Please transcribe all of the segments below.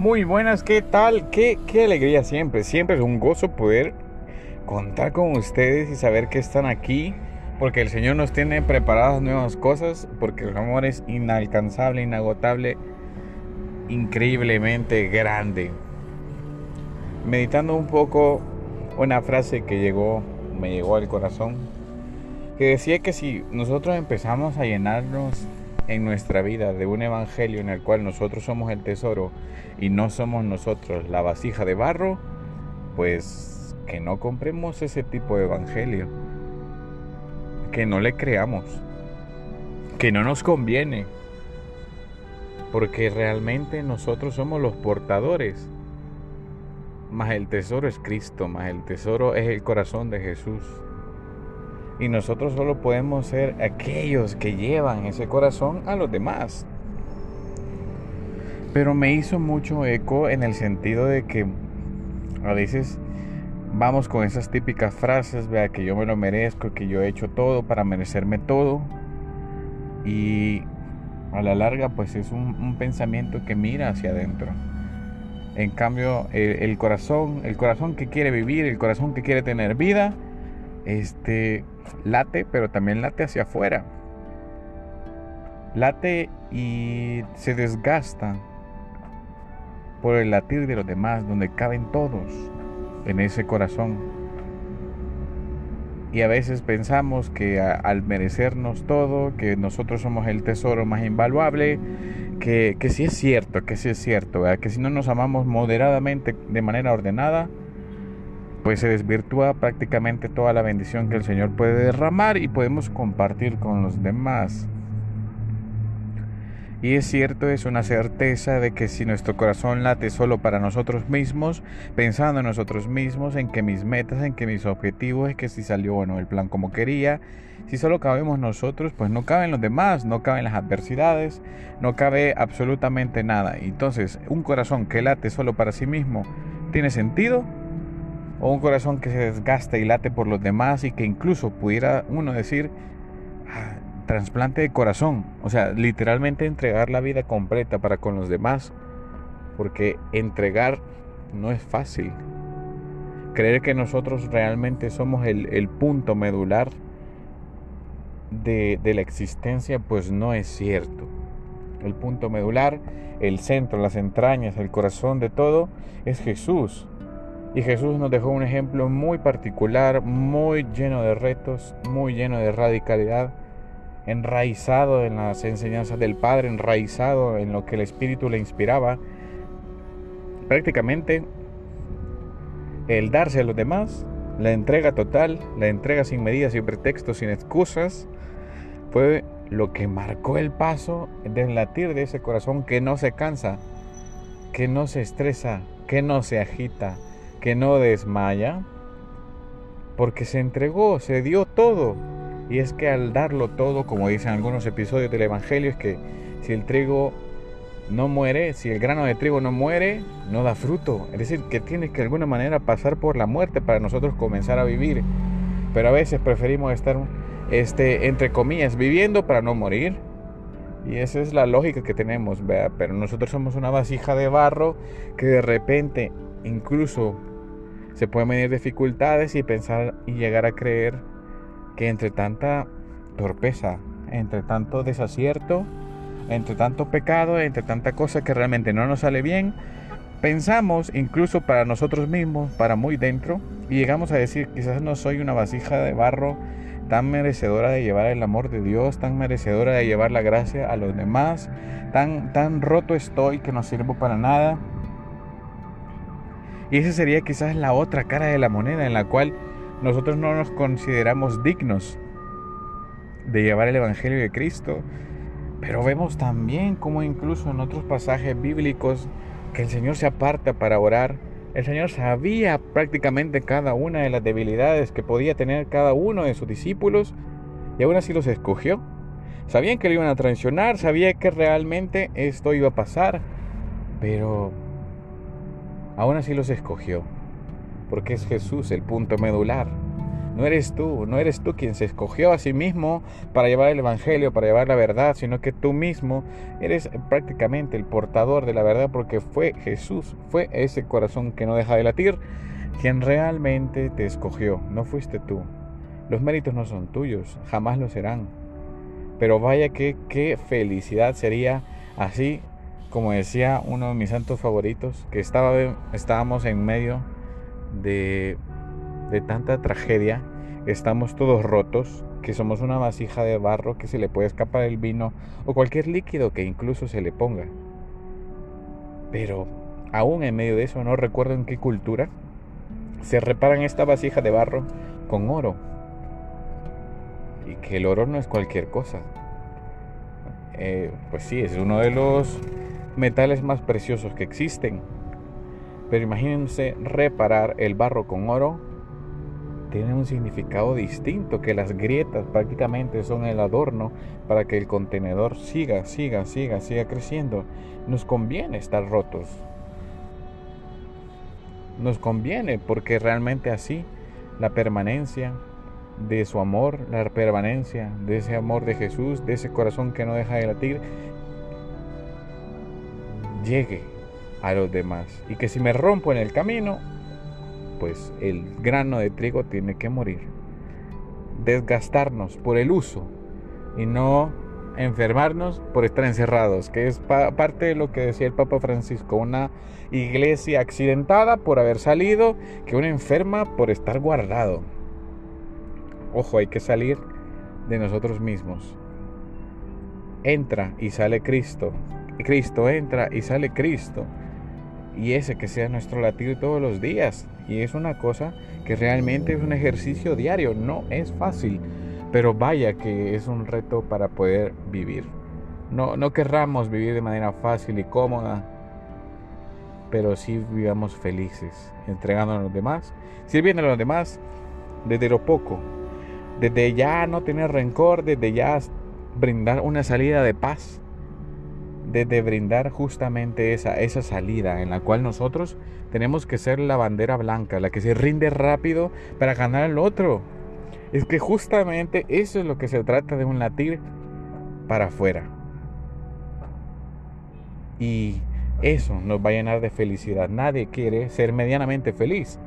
Muy buenas, ¿qué tal? Qué, qué alegría siempre, siempre es un gozo poder contar con ustedes y saber que están aquí, porque el Señor nos tiene preparadas nuevas cosas, porque el amor es inalcanzable, inagotable, increíblemente grande. Meditando un poco una frase que llegó, me llegó al corazón, que decía que si nosotros empezamos a llenarnos en nuestra vida de un evangelio en el cual nosotros somos el tesoro y no somos nosotros la vasija de barro, pues que no compremos ese tipo de evangelio, que no le creamos, que no nos conviene, porque realmente nosotros somos los portadores, más el tesoro es Cristo, más el tesoro es el corazón de Jesús. Y nosotros solo podemos ser aquellos que llevan ese corazón a los demás. Pero me hizo mucho eco en el sentido de que a veces vamos con esas típicas frases, vea que yo me lo merezco, que yo he hecho todo para merecerme todo. Y a la larga pues es un, pensamiento que mira hacia adentro. En cambio, el, corazón, el corazón que quiere vivir, el corazón que quiere tener vida, este late, pero también late hacia afuera. Late y se desgasta por el latir de los demás, donde caben todos en ese corazón. Y a veces pensamos que al merecernos todo, que nosotros somos el tesoro más invaluable, que, que sí es cierto, que sí es cierto, que si no nos amamos moderadamente de manera ordenada, pues se desvirtúa prácticamente toda la bendición que el Señor puede derramar y podemos compartir con los demás. Y es cierto, es una certeza de que si nuestro corazón late solo para nosotros mismos, pensando en nosotros mismos, en que mis metas, en que mis objetivos, es que si salió o no el plan como quería, si solo cabemos nosotros, pues no caben los demás, no caben las adversidades, no cabe absolutamente nada. Entonces, un corazón que late solo para sí mismo, ¿tiene sentido? O un corazón que se desgasta y late por los demás y que incluso pudiera uno decir ah, trasplante de corazón, o sea, literalmente entregar la vida completa para con los demás, porque entregar no es fácil. Creer que nosotros realmente somos el, punto medular de, de la existencia, pues no es cierto. El punto medular, el centro, las entrañas, el corazón de todo es Jesús. Y Jesús nos dejó un ejemplo muy particular, muy lleno de retos, muy lleno de radicalidad, enraizado en las enseñanzas del Padre, enraizado en lo que el Espíritu le inspiraba. Prácticamente el darse a los demás, la entrega total, la entrega sin medidas, sin pretextos, sin excusas, fue lo que marcó el paso del latir de ese corazón que no se cansa, que no se estresa, que no se agita, que no desmaya, porque se entregó, se dio todo. Y es que al darlo todo, como dicen algunos episodios del Evangelio, es que si el trigo no muere, si el grano de trigo no muere, no da fruto. Es decir, que tiene que de alguna manera pasar por la muerte para nosotros comenzar a vivir. Pero a veces preferimos estar, este, entre comillas, viviendo para no morir. Y esa es la lógica que tenemos, ¿vea? pero nosotros somos una vasija de barro que de repente, incluso se pueden venir dificultades y pensar y llegar a creer que entre tanta torpeza, entre tanto desacierto, entre tanto pecado, entre tanta cosa que realmente no nos sale bien, pensamos incluso para nosotros mismos, para muy dentro, y llegamos a decir, quizás no soy una vasija de barro tan merecedora de llevar el amor de Dios, tan merecedora de llevar la gracia a los demás, tan, tan roto estoy que no sirvo para nada. Y esa sería quizás la otra cara de la moneda en la cual nosotros no nos consideramos dignos de llevar el Evangelio de Cristo. Pero vemos también como incluso en otros pasajes bíblicos que el Señor se aparta para orar. El Señor sabía prácticamente cada una de las debilidades que podía tener cada uno de sus discípulos y aún así los escogió. Sabían que lo iban a traicionar, sabía que realmente esto iba a pasar, pero Aún así los escogió, porque es Jesús el punto medular. No eres tú, no eres tú quien se escogió a sí mismo para llevar el Evangelio, para llevar la verdad, sino que tú mismo eres prácticamente el portador de la verdad porque fue Jesús, fue ese corazón que no deja de latir, quien realmente te escogió, no fuiste tú. Los méritos no son tuyos, jamás lo serán. Pero vaya que qué felicidad sería así, como decía uno de mis santos favoritos, que estaba, estábamos en medio de, de tanta tragedia, estamos todos rotos, que somos una vasija de barro que se le puede escapar el vino o cualquier líquido que incluso se le ponga. Pero aún en medio de eso, no recuerdo en qué cultura, se reparan esta vasija de barro con oro. Y que el oro no es cualquier cosa. Eh, pues sí, es uno de los metales más preciosos que existen. Pero imagínense reparar el barro con oro. Tiene un significado distinto, que las grietas prácticamente son el adorno para que el contenedor siga, siga, siga, siga creciendo. Nos conviene estar rotos. Nos conviene porque realmente así la permanencia de su amor, la permanencia de ese amor de Jesús, de ese corazón que no deja de latir, llegue a los demás. Y que si me rompo en el camino, pues el grano de trigo tiene que morir. Desgastarnos por el uso y no enfermarnos por estar encerrados, que es parte de lo que decía el Papa Francisco, una iglesia accidentada por haber salido, que una enferma por estar guardado. Ojo, hay que salir de nosotros mismos. Entra y sale Cristo. Cristo entra y sale Cristo y ese que sea nuestro latir todos los días. Y es una cosa que realmente es un ejercicio diario, no es fácil, pero vaya que es un reto para poder vivir. No, no querramos vivir de manera fácil y cómoda, pero sí vivamos felices, entregando a los demás, sirviendo a los demás desde lo poco, desde ya no tener rencor, desde ya brindar una salida de paz de, brindar justamente esa, esa salida en la cual nosotros tenemos que ser la bandera blanca, la que se rinde rápido para ganar al otro. Es que justamente eso es lo que se trata de un latir para afuera. Y eso nos va a llenar de felicidad. Nadie quiere ser medianamente feliz,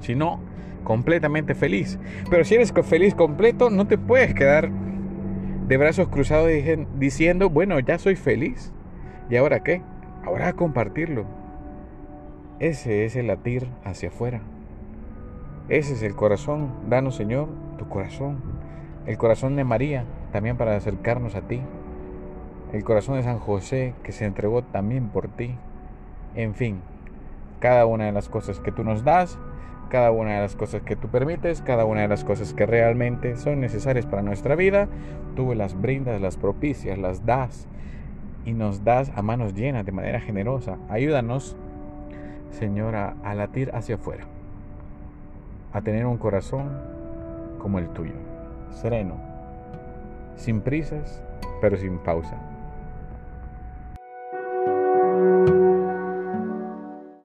sino completamente feliz. Pero si eres feliz completo, no te puedes quedar de brazos cruzados diciendo, bueno, ya soy feliz. ¿Y ahora qué? Ahora a compartirlo. Ese es el latir hacia afuera. Ese es el corazón. Danos, Señor, tu corazón. El corazón de María, también para acercarnos a ti. El corazón de San José, que se entregó también por ti. En fin, cada una de las cosas que tú nos das cada una de las cosas que tú permites, cada una de las cosas que realmente son necesarias para nuestra vida, tú las brindas, las propicias, las das y nos das a manos llenas de manera generosa. Ayúdanos, Señor, a, latir hacia afuera, a tener un corazón como el tuyo, sereno, sin prisas, pero sin pausa